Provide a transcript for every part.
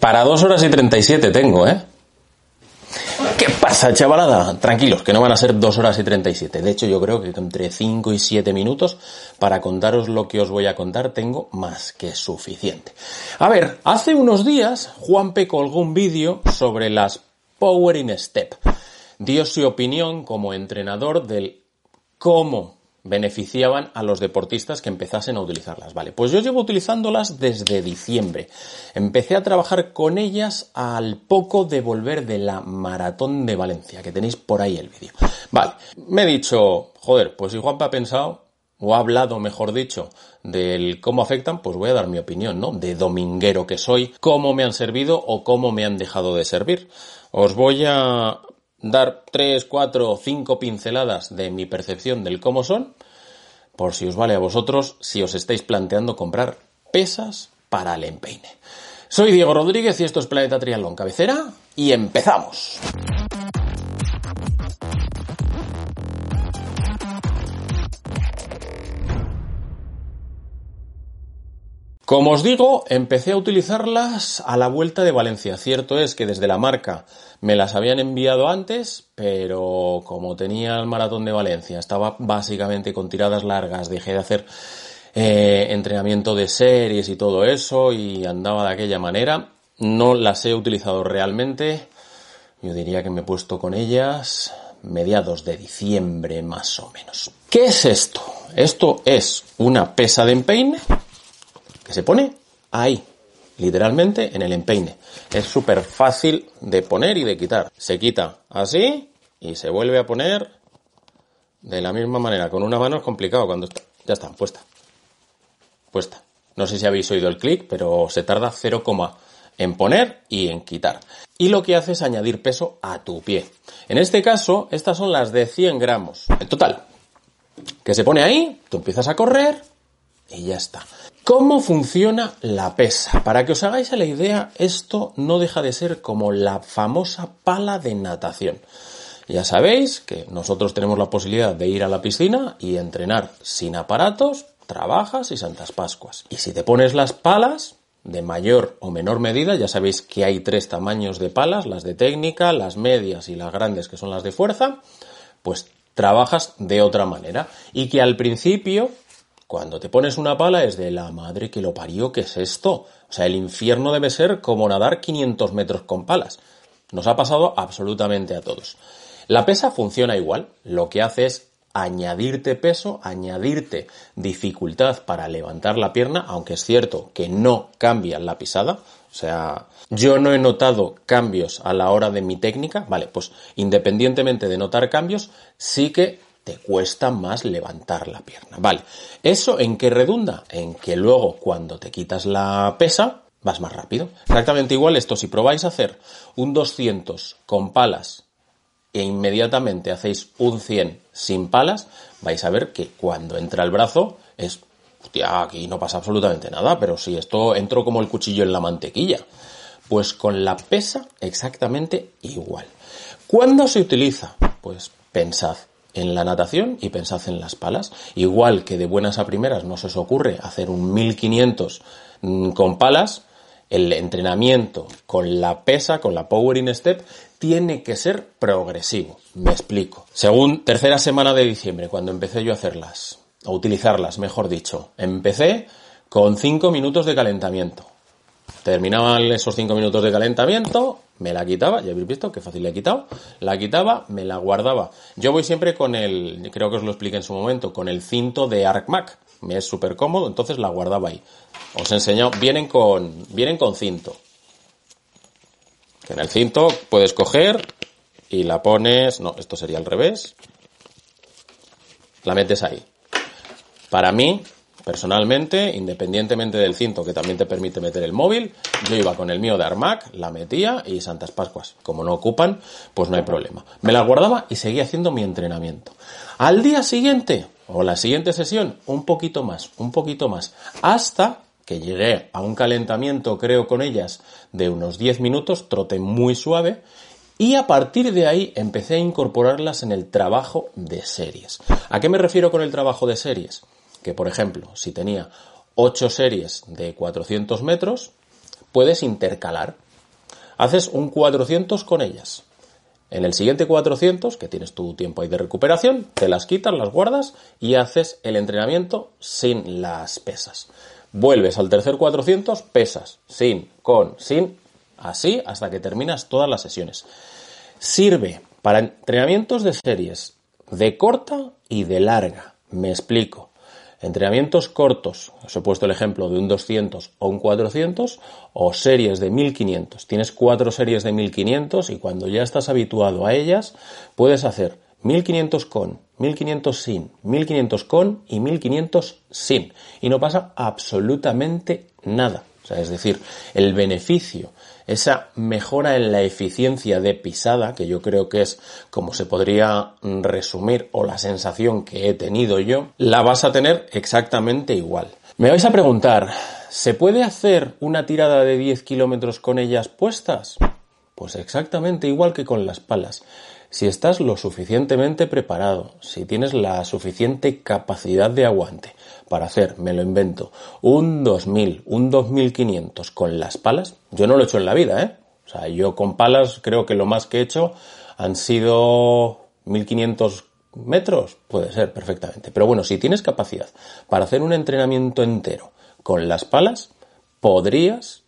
Para 2 horas y 37 tengo, ¿eh? ¿Qué pasa, chavalada? Tranquilos, que no van a ser 2 horas y 37. De hecho, yo creo que entre 5 y 7 minutos para contaros lo que os voy a contar tengo más que suficiente. A ver, hace unos días Juanpe colgó un vídeo sobre las Power in Step. Dio su opinión como entrenador del cómo beneficiaban a los deportistas que empezasen a utilizarlas. Vale, pues yo llevo utilizándolas desde diciembre. Empecé a trabajar con ellas al poco de volver de la maratón de Valencia, que tenéis por ahí el vídeo. Vale, me he dicho, joder, pues si Juanpa ha pensado, o ha hablado, mejor dicho, del cómo afectan, pues voy a dar mi opinión, ¿no? De dominguero que soy, cómo me han servido o cómo me han dejado de servir. Os voy a dar tres, cuatro, cinco pinceladas de mi percepción del cómo son, por si os vale a vosotros, si os estáis planteando comprar pesas para el empeine. Soy Diego Rodríguez y esto es Planeta Triatlón Cabecera y empezamos. Como os digo, empecé a utilizarlas a la vuelta de Valencia. Cierto es que desde la marca me las habían enviado antes, pero como tenía el maratón de Valencia, estaba básicamente con tiradas largas, dejé de hacer eh, entrenamiento de series y todo eso y andaba de aquella manera. No las he utilizado realmente. Yo diría que me he puesto con ellas mediados de diciembre más o menos. ¿Qué es esto? Esto es una pesa de empeine se pone ahí, literalmente en el empeine. Es súper fácil de poner y de quitar. Se quita así y se vuelve a poner de la misma manera. Con una mano es complicado cuando está. Ya está, puesta. Puesta. No sé si habéis oído el clic, pero se tarda 0, en poner y en quitar. Y lo que hace es añadir peso a tu pie. En este caso, estas son las de 100 gramos. En total, que se pone ahí, tú empiezas a correr y ya está. ¿Cómo funciona la pesa? Para que os hagáis la idea, esto no deja de ser como la famosa pala de natación. Ya sabéis que nosotros tenemos la posibilidad de ir a la piscina y entrenar sin aparatos, trabajas y Santas Pascuas. Y si te pones las palas, de mayor o menor medida, ya sabéis que hay tres tamaños de palas, las de técnica, las medias y las grandes que son las de fuerza, pues trabajas de otra manera. Y que al principio cuando te pones una pala es de la madre que lo parió, ¿qué es esto? O sea, el infierno debe ser como nadar 500 metros con palas. Nos ha pasado absolutamente a todos. La pesa funciona igual. Lo que hace es añadirte peso, añadirte dificultad para levantar la pierna, aunque es cierto que no cambia la pisada. O sea, yo no he notado cambios a la hora de mi técnica. Vale, pues independientemente de notar cambios, sí que cuesta más levantar la pierna. Vale, ¿eso en qué redunda? En que luego cuando te quitas la pesa, vas más rápido. Exactamente igual esto, si probáis a hacer un 200 con palas e inmediatamente hacéis un 100 sin palas, vais a ver que cuando entra el brazo es, hostia, aquí no pasa absolutamente nada, pero si esto entró como el cuchillo en la mantequilla. Pues con la pesa exactamente igual. ¿Cuándo se utiliza? Pues pensad, en la natación y pensad en las palas. Igual que de buenas a primeras no se os ocurre hacer un 1500 mm, con palas, el entrenamiento con la pesa, con la power in step, tiene que ser progresivo. Me explico. Según tercera semana de diciembre, cuando empecé yo a hacerlas, a utilizarlas, mejor dicho, empecé con 5 minutos de calentamiento. Terminaban esos 5 minutos de calentamiento, me la quitaba, ya habéis visto qué fácil le he quitado, la quitaba, me la guardaba. Yo voy siempre con el, creo que os lo expliqué en su momento, con el cinto de ArcMac, me es súper cómodo, entonces la guardaba ahí. Os he enseñado, vienen con, vienen con cinto. Que en el cinto puedes coger y la pones, no, esto sería al revés, la metes ahí. Para mí, Personalmente, independientemente del cinto que también te permite meter el móvil, yo iba con el mío de Armac, la metía y Santas Pascuas. Como no ocupan, pues no hay problema. Me la guardaba y seguía haciendo mi entrenamiento. Al día siguiente, o la siguiente sesión, un poquito más, un poquito más, hasta que llegué a un calentamiento, creo, con ellas de unos 10 minutos, trote muy suave, y a partir de ahí empecé a incorporarlas en el trabajo de series. ¿A qué me refiero con el trabajo de series? Que, por ejemplo, si tenía 8 series de 400 metros, puedes intercalar. haces un 400 con ellas. En el siguiente 400, que tienes tu tiempo ahí de recuperación, te las quitas, las guardas y haces el entrenamiento sin las pesas. Vuelves al tercer 400, pesas, sin, con, sin, así hasta que terminas todas las sesiones. Sirve para entrenamientos de series de corta y de larga. Me explico. Entrenamientos cortos, os he puesto el ejemplo de un 200 o un 400, o series de 1500. Tienes cuatro series de 1500 y cuando ya estás habituado a ellas, puedes hacer 1500 con, 1500 sin, 1500 con y 1500 sin. Y no pasa absolutamente nada. Es decir, el beneficio esa mejora en la eficiencia de pisada, que yo creo que es como se podría resumir o la sensación que he tenido yo, la vas a tener exactamente igual. Me vais a preguntar, ¿se puede hacer una tirada de 10 kilómetros con ellas puestas? Pues exactamente igual que con las palas. Si estás lo suficientemente preparado, si tienes la suficiente capacidad de aguante para hacer, me lo invento, un 2000, un 2500 con las palas, yo no lo he hecho en la vida, ¿eh? O sea, yo con palas creo que lo más que he hecho han sido 1500 metros, puede ser perfectamente. Pero bueno, si tienes capacidad para hacer un entrenamiento entero con las palas, podrías,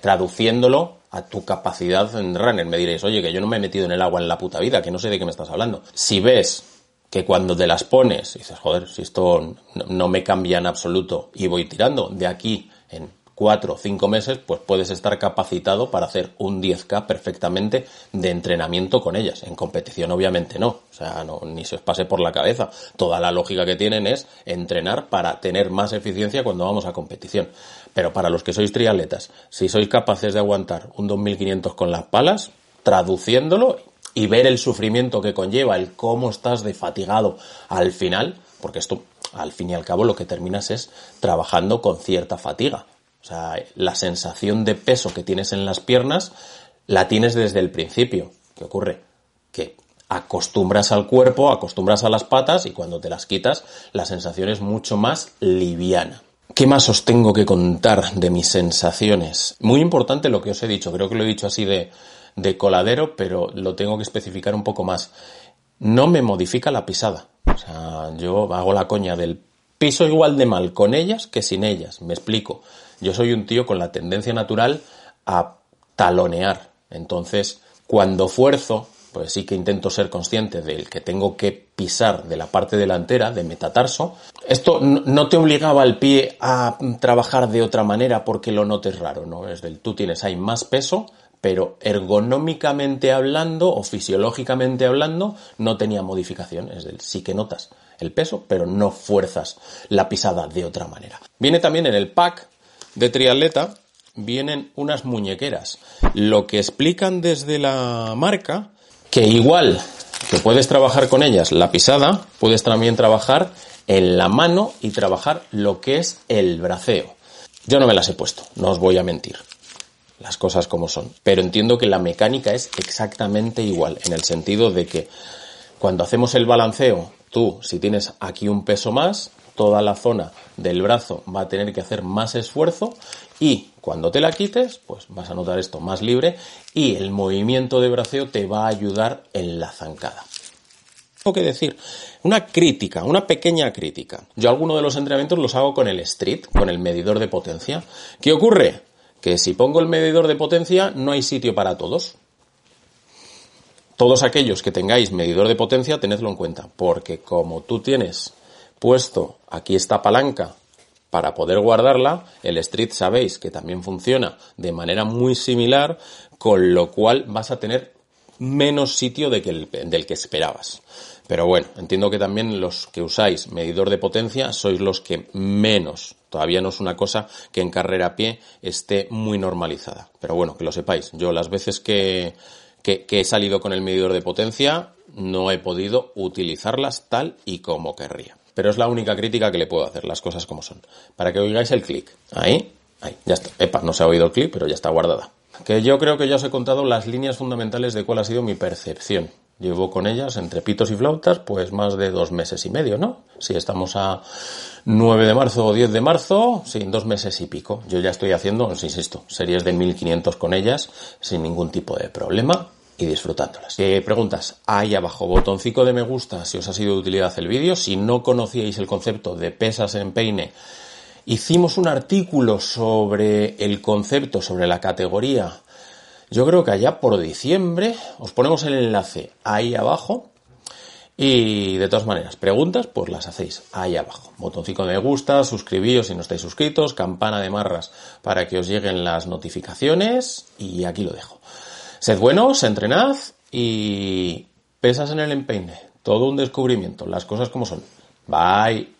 traduciéndolo a tu capacidad en runner. Me diréis, oye, que yo no me he metido en el agua en la puta vida, que no sé de qué me estás hablando. Si ves que cuando te las pones, dices, joder, si esto no, me cambia en absoluto y voy tirando de aquí en cuatro o cinco meses, pues puedes estar capacitado para hacer un 10K perfectamente de entrenamiento con ellas. En competición obviamente no, o sea, no, ni se os pase por la cabeza. Toda la lógica que tienen es entrenar para tener más eficiencia cuando vamos a competición. Pero para los que sois triatletas, si sois capaces de aguantar un 2500 con las palas, traduciéndolo y ver el sufrimiento que conlleva, el cómo estás de fatigado al final, porque esto al fin y al cabo lo que terminas es trabajando con cierta fatiga. O sea, la sensación de peso que tienes en las piernas la tienes desde el principio. ¿Qué ocurre? Que acostumbras al cuerpo, acostumbras a las patas y cuando te las quitas la sensación es mucho más liviana. ¿Qué más os tengo que contar de mis sensaciones? Muy importante lo que os he dicho, creo que lo he dicho así de, de coladero, pero lo tengo que especificar un poco más. No me modifica la pisada. O sea, yo hago la coña del piso igual de mal con ellas que sin ellas. Me explico. Yo soy un tío con la tendencia natural a talonear. Entonces, cuando fuerzo, pues sí que intento ser consciente del que tengo que pisar de la parte delantera, de metatarso. Esto no te obligaba al pie a trabajar de otra manera porque lo notes raro, ¿no? Es del tú tienes ahí más peso, pero ergonómicamente hablando o fisiológicamente hablando no tenía modificación. Es del sí que notas el peso, pero no fuerzas la pisada de otra manera. Viene también en el pack de triatleta, vienen unas muñequeras. Lo que explican desde la marca que igual que puedes trabajar con ellas la pisada, puedes también trabajar en la mano y trabajar lo que es el braceo. Yo no me las he puesto, no os voy a mentir. Las cosas como son. Pero entiendo que la mecánica es exactamente igual, en el sentido de que cuando hacemos el balanceo, tú, si tienes aquí un peso más, toda la zona del brazo va a tener que hacer más esfuerzo y cuando te la quites, pues vas a notar esto más libre y el movimiento de braceo te va a ayudar en la zancada. Tengo que decir, una crítica, una pequeña crítica. Yo algunos de los entrenamientos los hago con el street, con el medidor de potencia. ¿Qué ocurre? Que si pongo el medidor de potencia no hay sitio para todos. Todos aquellos que tengáis medidor de potencia, tenedlo en cuenta, porque como tú tienes puesto aquí esta palanca para poder guardarla, el Street sabéis que también funciona de manera muy similar, con lo cual vas a tener menos sitio de que del que esperabas. Pero bueno, entiendo que también los que usáis medidor de potencia sois los que menos. Todavía no es una cosa que en carrera a pie esté muy normalizada. Pero bueno, que lo sepáis. Yo las veces que, que he salido con el medidor de potencia no he podido utilizarlas tal y como querría. Pero es la única crítica que le puedo hacer, las cosas como son. Para que oigáis el clic. Ahí, ahí, ya está. Epa, no se ha oído el clic, pero ya está guardada. Que yo creo que ya os he contado las líneas fundamentales de cuál ha sido mi percepción. Llevo con ellas, entre pitos y flautas, pues más de dos meses y medio, ¿no? Si estamos a 9 de marzo o 10 de marzo, sin dos meses y pico. Yo ya estoy haciendo, os insisto, series de 1500 con ellas, sin ningún tipo de problema y disfrutándolas. Eh, preguntas, ahí abajo, botoncito de me gusta si os ha sido de utilidad el vídeo. Si no conocíais el concepto de pesas en peine, hicimos un artículo sobre el concepto, sobre la categoría. Yo creo que allá por diciembre os ponemos el enlace ahí abajo. Y de todas maneras, preguntas, pues las hacéis ahí abajo. Botoncito de me gusta, suscribíos si no estáis suscritos, campana de marras para que os lleguen las notificaciones y aquí lo dejo. Sed buenos, entrenad y pesas en el empeine. Todo un descubrimiento, las cosas como son. Bye.